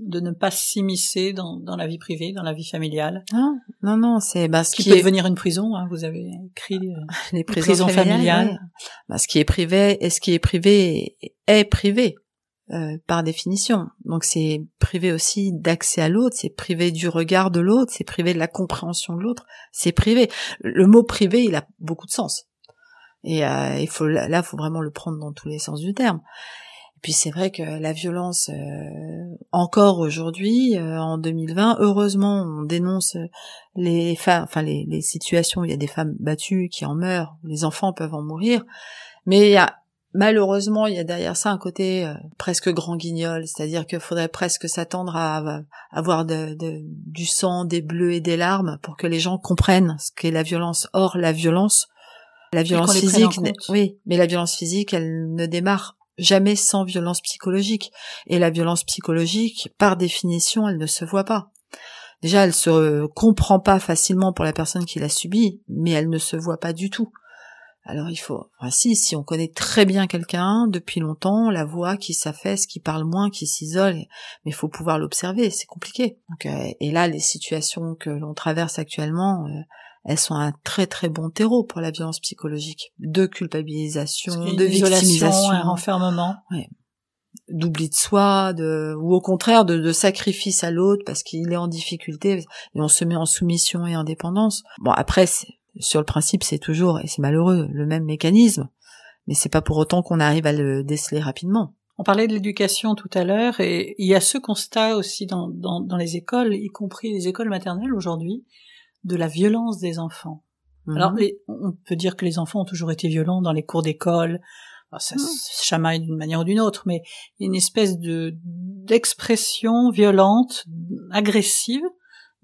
de ne pas s'immiscer dans, dans la vie privée, dans la vie familiale. Non, non, non, c'est bah, ce qui, peut devenir une prison. Hein, vous avez écrit euh, les prisons, familiales. Bah, ce qui est privé et ce qui est privé est privé. Euh, par définition. Donc c'est privé aussi d'accès à l'autre, c'est privé du regard de l'autre, c'est privé de la compréhension de l'autre, c'est privé. Le mot privé, il a beaucoup de sens. Et euh, il faut là, faut vraiment le prendre dans tous les sens du terme. puis c'est vrai que la violence, euh, encore aujourd'hui, euh, en 2020, heureusement, on dénonce les femmes, enfin les, les, situations où il y a des femmes battues qui en meurent, les enfants peuvent en mourir, mais il y a malheureusement il y a derrière ça un côté euh, presque grand guignol, c'est-à-dire qu'il faudrait presque s'attendre à, avoir de, de, du sang, des bleus et des larmes pour que les gens comprennent ce qu'est la violence. Or la violence, la violence physique, oui, mais la violence physique, elle ne démarre jamais sans violence psychologique. Et la violence psychologique, par définition, elle ne se voit pas. Déjà, elle se comprend pas facilement pour la personne qui l'a subie, mais elle ne se voit pas du tout. Alors il faut, enfin si, si on connaît très bien quelqu'un depuis longtemps, la voix qui s'affaisse, qui parle moins, qui s'isole, mais il faut pouvoir l'observer, c'est compliqué. Donc, euh, et là, les situations que l'on traverse actuellement, euh, elles sont un très très bon terreau pour la violence psychologique, de culpabilisation, de victimisation, un renfermement. d'oubli de soi, de ou au contraire de, de sacrifice à l'autre parce qu'il est en difficulté et on se met en soumission et en dépendance. Bon après sur le principe c'est toujours et c'est malheureux le même mécanisme, mais c'est pas pour autant qu'on arrive à le déceler rapidement. On parlait de l'éducation tout à l'heure et il y a ce constat aussi dans, dans, dans les écoles, y compris les écoles maternelles aujourd'hui, de la violence des enfants. Mhm. Alors, on peut dire que les enfants ont toujours été violents dans les cours d'école. Ça se mhm. chamaille d'une manière ou d'une autre, mais il y a une espèce de d'expression violente, agressive,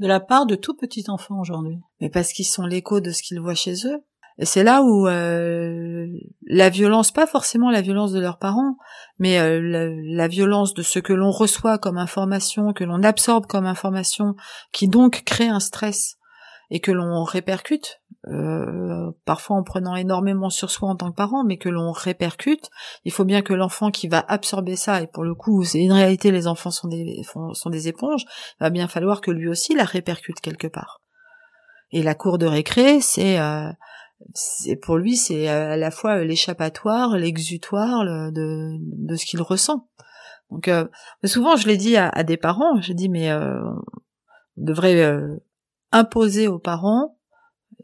de la part de tout petits enfants aujourd'hui. Mais parce qu'ils sont l'écho de ce qu'ils voient chez eux. Et c'est là où euh, la violence, pas forcément la violence de leurs parents, mais euh, la, violence de ce que l'on reçoit comme information, que l'on absorbe comme information, qui donc crée un stress et que l'on répercute, euh, parfois en prenant énormément sur soi en tant que parent, mais que l'on répercute, il faut bien que l'enfant qui va absorber ça, et pour le coup, c'est une réalité, les enfants sont des, sont des éponges, va bien falloir que lui aussi la répercute quelque part. Et la cour de récré, c'est euh, c'est pour lui, c'est à la fois l'échappatoire, l'exutoire de, de ce qu'il ressent. Donc euh, souvent, je l'ai dit à, à, des parents, je dis mais euh, on devrait euh, imposer aux parents,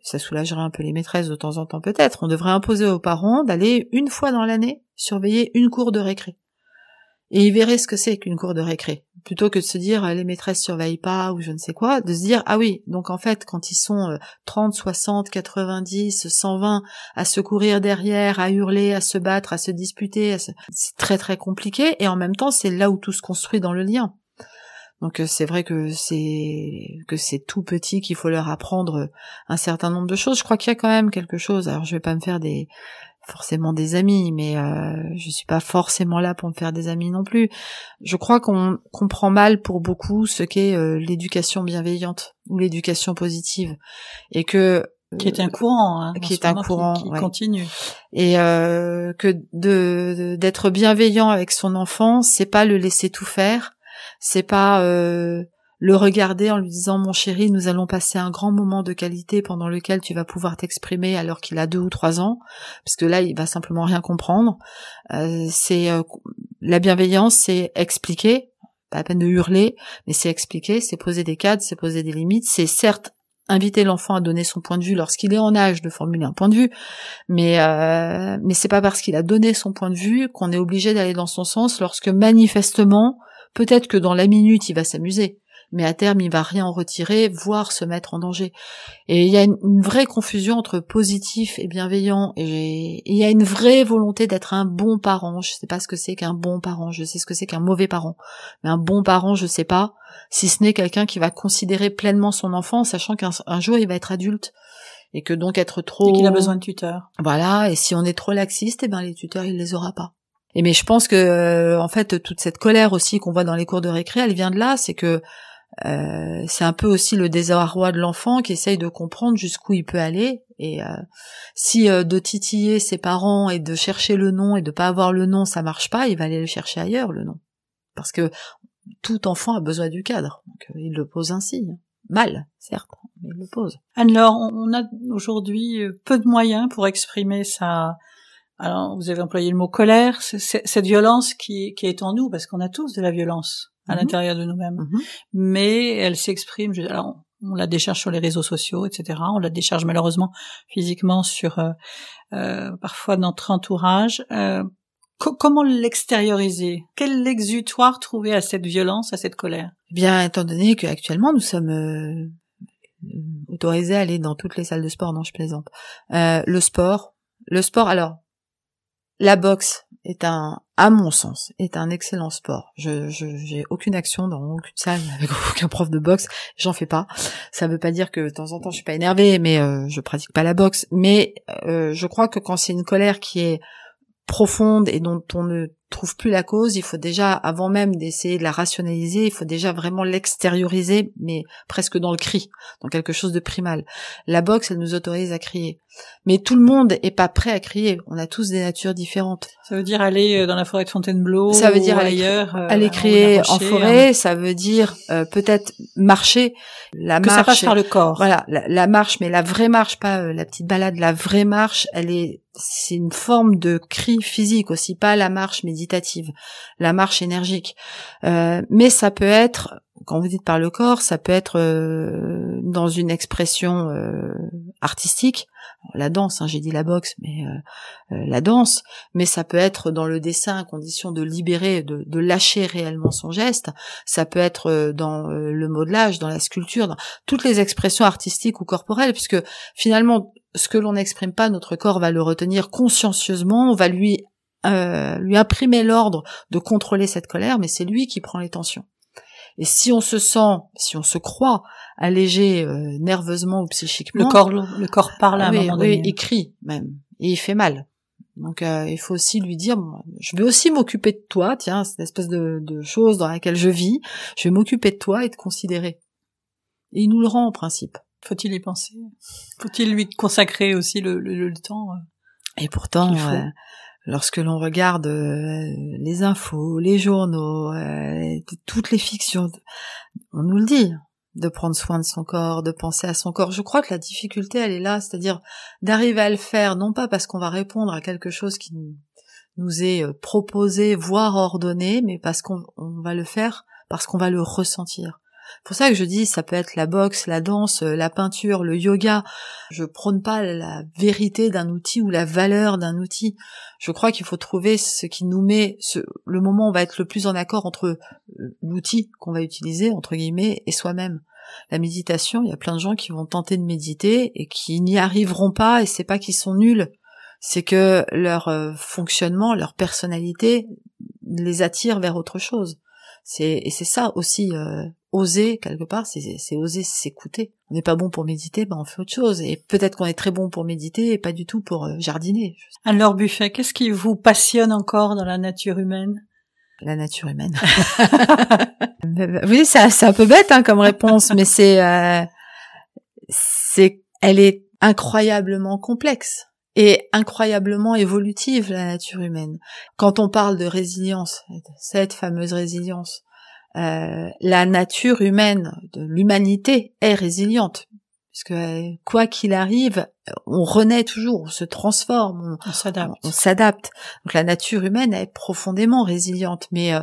ça soulagerait un peu les maîtresses de temps en temps peut-être, on devrait imposer aux parents d'aller une fois dans l'année surveiller une cour de récré. Et ils verraient ce que c'est qu'une cour de récré. Plutôt que de se dire les maîtresses surveillent pas ou je ne sais quoi, de se dire ah oui, donc en fait quand ils sont 30, 60, 90, 120 à se courir derrière, à hurler, à se battre, à se disputer, c'est très très compliqué et en même temps c'est là où tout se construit dans le lien. Donc euh, c'est vrai que c'est que c'est tout petit qu'il faut leur apprendre un certain nombre de choses. Je crois qu'il y a quand même quelque chose. Alors je vais pas me faire des forcément des amis, mais euh, je suis pas forcément là pour me faire des amis non plus. Je crois qu'on comprend mal pour beaucoup ce qu'est euh, l'éducation bienveillante ou l'éducation positive, et que qui est un courant, hein, qui est un courant qui, continue, et euh, que de d'être bienveillant avec son enfant, c'est pas le laisser tout faire, c'est pas euh, le regarder en lui disant mon chéri, nous allons passer un grand moment de qualité pendant lequel tu vas pouvoir t'exprimer alors qu'il a deux ou trois ans, parce que là il va simplement rien comprendre. Euh, c'est euh, la bienveillance, c'est expliquer, pas à peine de hurler, mais c'est expliquer, c'est poser des cadres, c'est poser des limites, c'est certes inviter l'enfant à donner son point de vue lorsqu'il est en âge de formuler un point de vue, mais euh, mais c'est pas parce qu'il a donné son point de vue qu'on est obligé d'aller dans son sens lorsque manifestement Peut-être que dans la minute, il va s'amuser, mais à terme, il va rien en retirer, voire se mettre en danger. Et il y a une, vraie confusion entre positif et bienveillant, et il y a une vraie volonté d'être un bon parent. Je sais pas ce que c'est qu'un bon parent, je sais ce que c'est qu'un mauvais parent, mais un bon parent, je sais pas, si ce n'est quelqu'un qui va considérer pleinement son enfant, sachant qu'un jour il va être adulte et que donc être trop et qu'il a besoin de tuteurs. Voilà, et si on est trop laxiste, eh ben les tuteurs il les aura pas. Et mais je pense que euh, en fait toute cette colère aussi qu'on voit dans les cours de récré, elle vient de là, c'est que euh, c'est un peu aussi le désarroi de l'enfant qui essaye de comprendre jusqu'où il peut aller. Et euh, si de titiller ses parents et de chercher le nom et de pas avoir le nom, ça marche pas, il va aller le chercher ailleurs le nom, parce que tout enfant a besoin du cadre. Donc il le pose ainsi, mal certes, mais il le pose. Anne-Laure, on a aujourd'hui peu de moyens pour exprimer sa alors, vous avez employé le mot colère, c'est cette violence qui, qui, est en nous, parce qu'on a tous de la violence à mhm. l'intérieur de nous-mêmes. Mhm. Mais elle s'exprime, alors on la décharge sur les réseaux sociaux, etc. On la décharge malheureusement physiquement sur euh, euh, parfois notre entourage. Euh, comment l'extérioriser? Quel exutoire trouver à cette violence, à cette colère? Eh Bien, étant donné qu'actuellement nous sommes euh, autorisés à aller dans toutes les salles de sport, non, je plaisante. Euh, le sport, le sport. Alors, la boxe est un, à mon sens, est un excellent sport. Je, j'ai aucune action dans aucune salle avec aucun prof de boxe. J'en fais pas. Ça veut pas dire que de temps en temps je suis pas énervée, mais euh, je pratique pas la boxe. Mais euh, je crois que quand c'est une colère qui est profonde et dont on ne trouve plus la cause, il faut déjà, avant même d'essayer de la rationaliser, il faut déjà vraiment l'extérioriser, mais presque dans le cri, dans quelque chose de primal. La boxe, elle nous autorise à crier. Mais tout le monde est pas prêt à crier. On a tous des natures différentes. Ça veut dire aller euh, dans la forêt de Fontainebleau. Ça veut dire aller, ailleurs, euh, aller crier en forêt. Hein. Ça veut dire euh, peut-être marcher. La que marche, ça passe par le corps. Voilà, la, marche, mais la vraie marche, pas la petite balade. La vraie marche, elle est, c'est une forme de cri physique aussi, pas la marche méditative, la marche énergique. mais ça peut être quand vous dites par le corps, ça peut être dans une expression artistique, la danse, hein, j'ai dit la boxe, mais euh, euh, la danse, mais ça peut être dans le dessin à condition de libérer, de, lâcher réellement son geste, ça peut être euh, dans le modelage, dans la sculpture, dans toutes les expressions artistiques ou corporelles, puisque finalement, ce que l'on n'exprime pas, notre corps va le retenir consciencieusement, on va lui lui imprimer l'ordre de contrôler cette colère, mais c'est lui qui prend les tensions. Et si on se sent, si on se croit allégé euh, nerveusement ou psychiquement, le corps, le corps parle à un moment donné. Oui, il crie même et il fait mal. Donc euh, il faut aussi lui dire, je vais aussi m'occuper de toi, tiens, c'est une espèce de, de chose dans laquelle je vis, je vais m'occuper de toi et te considérer. Et il nous le rend en principe. Faut-il y penser? Faut-il lui consacrer aussi le, le, temps euh, Et pourtant, lorsque l'on regarde euh, les infos, les journaux, euh, toutes les fictions, on nous le dit, de prendre soin de son corps, de penser à son corps. Je crois que la difficulté, elle est là, c'est-à-dire d'arriver à le faire, non pas parce qu'on va répondre à quelque chose qui nous est euh, proposé, voire ordonné, mais parce qu'on va le faire, parce qu'on va le ressentir pour ça que je dis, ça peut être la boxe, la danse, euh, la peinture, le yoga. Je prône pas la vérité d'un outil ou la valeur d'un outil. Je crois qu'il faut trouver ce qui nous met, ce, le moment où on va être le plus en accord entre euh, l'outil qu'on va utiliser, entre guillemets, et soi-même. La méditation, il y a plein de gens qui vont tenter de méditer et qui n'y arriveront pas et c'est pas qu'ils sont nuls. C'est que leur euh, fonctionnement, leur personnalité les attire vers autre chose. C'est et c'est ça aussi oser quelque part, c'est oser s'écouter. On n'est pas bon pour méditer, ben on fait autre chose. Et peut-être qu'on est très bon pour méditer et pas du tout pour euh, jardiner. Alors Buffet, qu'est-ce qui vous passionne encore dans la nature humaine? La nature humaine. oui, c'est un peu bête hein, comme réponse, mais c'est euh, c'est elle est incroyablement complexe et incroyablement évolutive la nature humaine. Quand on parle de résilience, cette fameuse résilience, euh, la nature humaine, de l'humanité est résiliente. Parce que quoi qu'il arrive, on renaît toujours, on se transforme, on, s'adapte. On, s'adapte. Donc la nature humaine est profondément résiliente. Mais euh,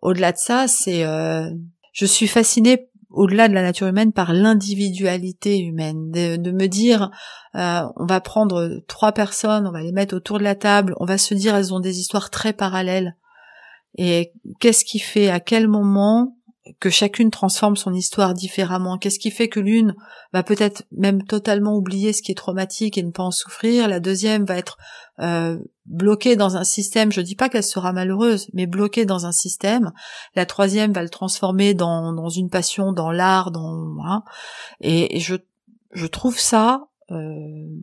au-delà de ça, c'est, euh, je suis fascinée au-delà de la nature humaine par l'individualité humaine, de, de, me dire, on va prendre trois personnes, on va les mettre autour de la table, on va se dire elles ont des histoires très parallèles. Et qu'est-ce qui fait à quel moment que chacune transforme son histoire différemment Qu'est-ce qui fait que l'une va peut-être même totalement oublier ce qui est traumatique et ne pas en souffrir? La deuxième va être euh, bloquée dans un système. Je dis pas qu'elle sera malheureuse, mais bloquée dans un système. La troisième va le transformer dans, dans une passion, dans l'art, dans hein. et, je je trouve ça euh,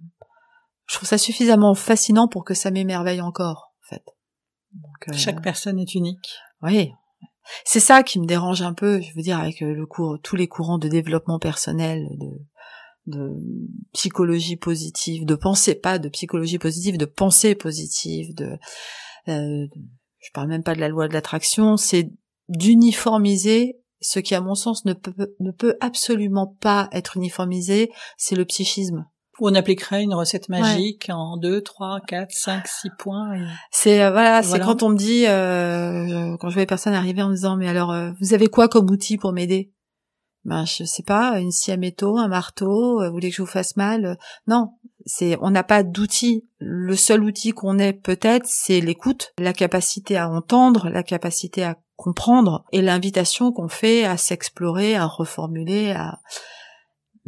je trouve ça suffisamment fascinant pour que ça m'émerveille encore en fait. Euh, Chaque personne est unique. Oui. C'est ça qui me dérange un peu, je veux dire, avec euh, le cours, tous les courants de développement personnel, de, de psychologie positive, de pensée, pas de psychologie positive, de pensée positive, de, euh, je parle même pas de la loi de l'attraction, c'est d'uniformiser ce qui, à mon sens, ne peut absolument pas être uniformisé, c'est le psychisme on appliquerait une recette magique en deux, trois, quatre, cinq, six points. C'est euh, voilà, c'est quand on me dit euh, quand je vois les personnes arriver en me disant mais alors euh, vous avez quoi comme outil pour m'aider? Ben je sais pas, une scie à métaux, un marteau, vous voulez que je vous fasse mal? Non, c'est on n'a pas d'outil. Le seul outil qu'on ait peut-être, c'est l'écoute, la capacité à entendre, la capacité à comprendre et l'invitation qu'on fait à s'explorer, à reformuler, à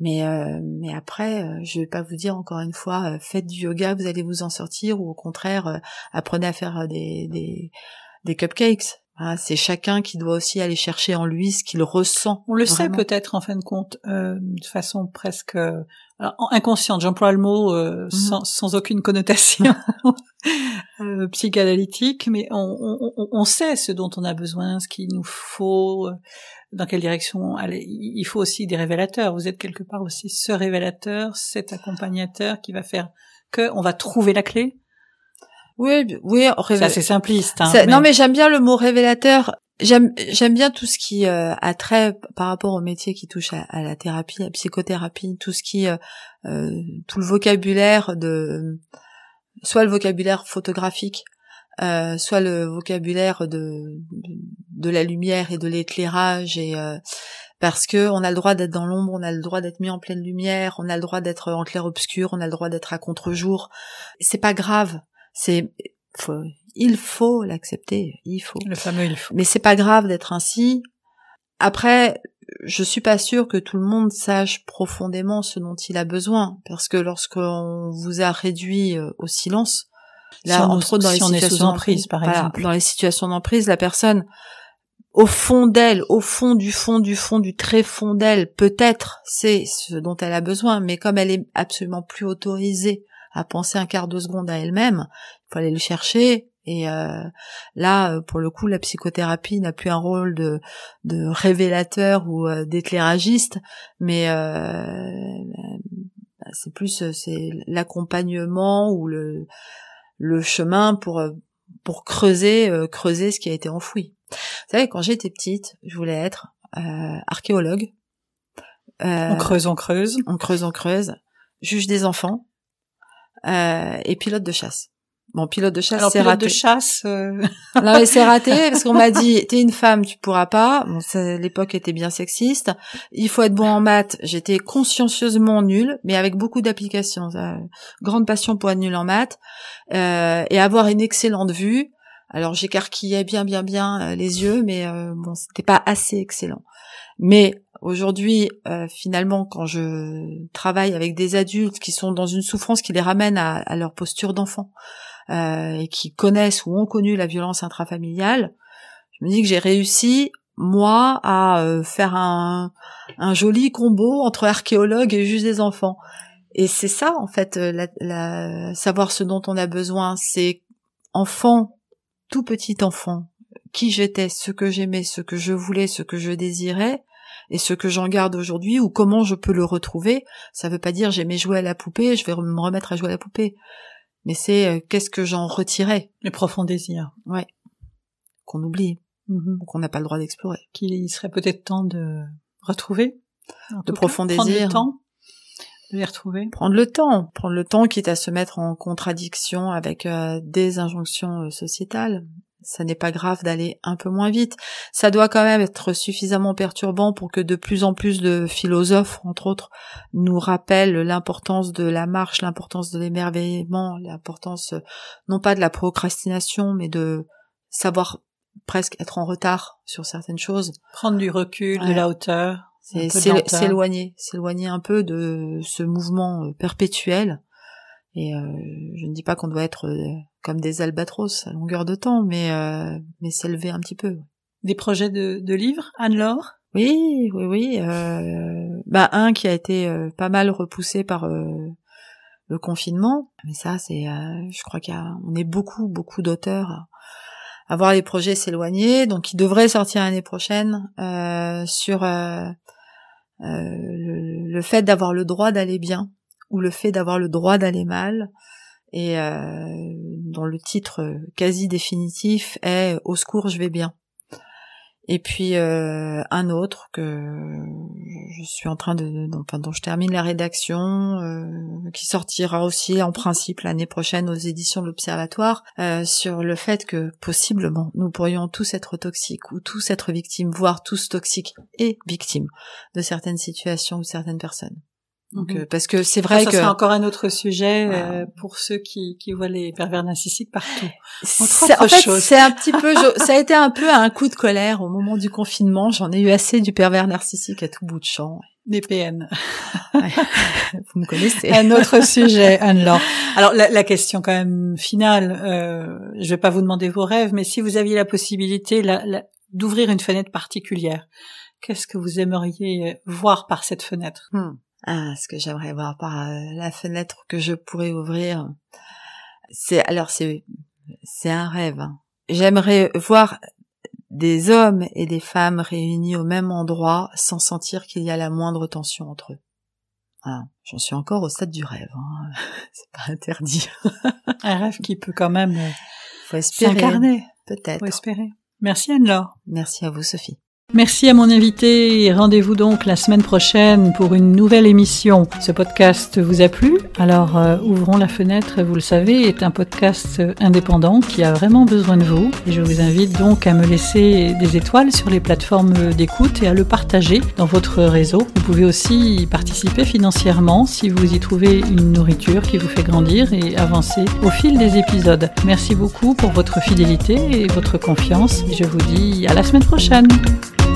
mais euh, mais après, euh, je vais pas vous dire encore une fois, euh, faites du yoga, vous allez vous en sortir, ou au contraire, apprenez à faire des des, des cupcakes. c'est chacun qui doit aussi aller chercher en lui ce qu'il ressent. On le sait peut-être en fin de compte, de façon presque inconsciente. J'emploie le mot mhm. sans, sans, aucune connotation psychanalytique, mais on, on, on, sait ce dont on a besoin, ce qu'il nous faut dans quelle direction aller. Il faut aussi des révélateurs. Vous êtes quelque part aussi ce révélateur, cet accompagnateur qui va faire que on va trouver la clé. Oui, oui. C'est assez simpliste. Hein, mais... Non, mais j'aime bien le mot révélateur. J'aime j'aime bien tout ce qui euh, a trait par rapport au métier qui touche à, la thérapie, à la psychothérapie, tout ce qui euh, euh, tout le vocabulaire de soit le vocabulaire photographique, euh, soit le vocabulaire de, de, la lumière et de l'éclairage et euh, parce que on a le droit d'être dans l'ombre, on a le droit d'être mis en pleine lumière, on a le droit d'être en clair obscur, on a le droit d'être à contre-jour. C'est pas grave. C'est il faut l'accepter, il faut. Le fameux il faut. Mais c'est pas grave d'être ainsi. Après, je suis pas sûre que tout le monde sache profondément ce dont il a besoin, parce que lorsqu'on vous a réduit euh, au silence, Là, entre autres, dans les situations d'emprise, par exemple. Dans les situations d'emprise, la personne, au fond d'elle, au fond du fond du fond du très fond d'elle, peut-être c'est ce dont elle a besoin, mais comme elle est absolument plus autorisée à penser un quart de seconde à elle-même, il faut aller le chercher. Et euh, là, pour le coup, la psychothérapie n'a plus un rôle de, de révélateur ou euh, d'éclairagiste, mais euh, c'est plus c'est l'accompagnement ou le le chemin pour euh, pour creuser euh, creuser ce qui a été enfoui. Vous savez, quand j'étais petite, je voulais être euh, archéologue. on creuse, on creuse. On creuse, on creuse. Juge des enfants et pilote de chasse. Bon, pilote de chasse, c'est raté. de chasse. Euh... non, mais c'est raté parce qu'on m'a dit, t'es une femme, tu pourras pas. Bon, l'époque était bien sexiste. Il faut être bon en maths. J'étais consciencieusement nulle, mais avec beaucoup d'applications. Grande passion pour être nulle en maths euh, et avoir une excellente vue. Alors j'écarquillais bien, bien, bien euh, les yeux, mais euh, bon, c'était pas assez excellent. Mais aujourd'hui, euh, finalement, quand je travaille avec des adultes qui sont dans une souffrance qui les ramène à, à leur posture d'enfant, euh, et qui connaissent ou ont connu la violence intrafamiliale, je me dis que j'ai réussi moi à euh, faire un, un joli combo entre archéologue et juge des enfants. Et c'est ça en fait, euh, la, la, savoir ce dont on a besoin, c'est enfant, tout petit enfant, qui j'étais, ce que j'aimais, ce que je voulais, ce que je désirais, et ce que j'en garde aujourd'hui ou comment je peux le retrouver. Ça veut pas dire j'aimais jouer à la poupée, je vais me remettre à jouer à la poupée mais c'est euh, qu'est-ce que j'en retirais? Les profonds désirs. Ouais. Qu'on oublie, mm qu'on n'a pas le droit d'explorer. Qu'il serait peut-être temps de retrouver. De profonds désirs. Prendre le temps de les retrouver. Prendre le temps. Prendre le temps quitte à se mettre en contradiction avec euh, des injonctions euh, sociétales ça n'est pas grave d'aller un peu moins vite. Ça doit quand même être suffisamment perturbant pour que de plus en plus de philosophes, entre autres, nous rappellent l'importance de la marche, l'importance de l'émerveillement, l'importance non pas de la procrastination, mais de savoir presque être en retard sur certaines choses. Prendre du recul, de la hauteur. S'éloigner, s'éloigner un peu de ce mouvement euh, perpétuel. Et euh, je ne dis pas qu'on doit être euh, comme des albatros à longueur de temps, mais euh, mais s'élever un petit peu. Des projets de, de livres, Anne-Laure? Oui, oui, oui. Euh, bah un qui a été euh, pas mal repoussé par euh, le confinement, mais ça c'est, je crois qu'on est beaucoup, beaucoup d'auteurs à voir les projets s'éloigner, donc il devrait sortir l'année prochaine sur le, le fait d'avoir le droit d'aller bien ou le fait d'avoir le droit d'aller mal et euh, dont le titre quasi définitif est Au secours, je vais bien. Et puis euh, un autre que je suis en train de, enfin dont je termine la rédaction, euh, qui sortira aussi en principe l'année prochaine aux éditions de l'Observatoire, euh, sur le fait que possiblement nous pourrions tous être toxiques ou tous être victimes, voire tous toxiques et victimes de certaines situations ou certaines personnes. Donc, Mhm. parce que c'est vrai ça que sera encore un autre sujet Voilà. euh, pour ceux qui, qui voient les pervers narcissiques partout. C'est- autre en fait, chose. c'est un petit peu, je- ça a été un peu un coup de colère au moment du confinement. J'en ai eu assez du pervers narcissique à tout bout de champ. Des PN. Vous me connaissez. un autre sujet, Anne-Laure. Alors la, la question quand même finale, euh, je vais pas vous demander vos rêves, mais si vous aviez la possibilité la- la- d'ouvrir une fenêtre particulière, qu'est-ce que vous aimeriez voir par cette fenêtre? Hmm. Ah, ce que j'aimerais voir par euh, la fenêtre que je pourrais ouvrir, c'est alors c'est c'est un rêve. hein. J'aimerais voir des hommes et des femmes réunis au même endroit sans sentir qu'il y a la moindre tension entre eux. Voilà. J'en suis encore au stade du rêve. Hein. C'est pas interdit. Un rêve qui peut quand même euh, s'incarner. Peut-être. Faut espérer. Merci Anne-Laure. Merci à vous, Sophie. Merci à mon invité et rendez-vous donc la semaine prochaine pour une nouvelle émission. Ce podcast vous a plu? Alors euh, ouvrons la fenêtre, vous le savez, est un podcast indépendant qui a vraiment besoin de vous. Je vous invite donc à me laisser des étoiles sur les plateformes d'écoute et à le partager dans votre réseau. Vous pouvez aussi participer financièrement si vous y trouvez une nourriture qui vous fait grandir et avancer au fil des épisodes. Merci beaucoup pour votre fidélité et votre confiance. Je vous dis à la semaine prochaine.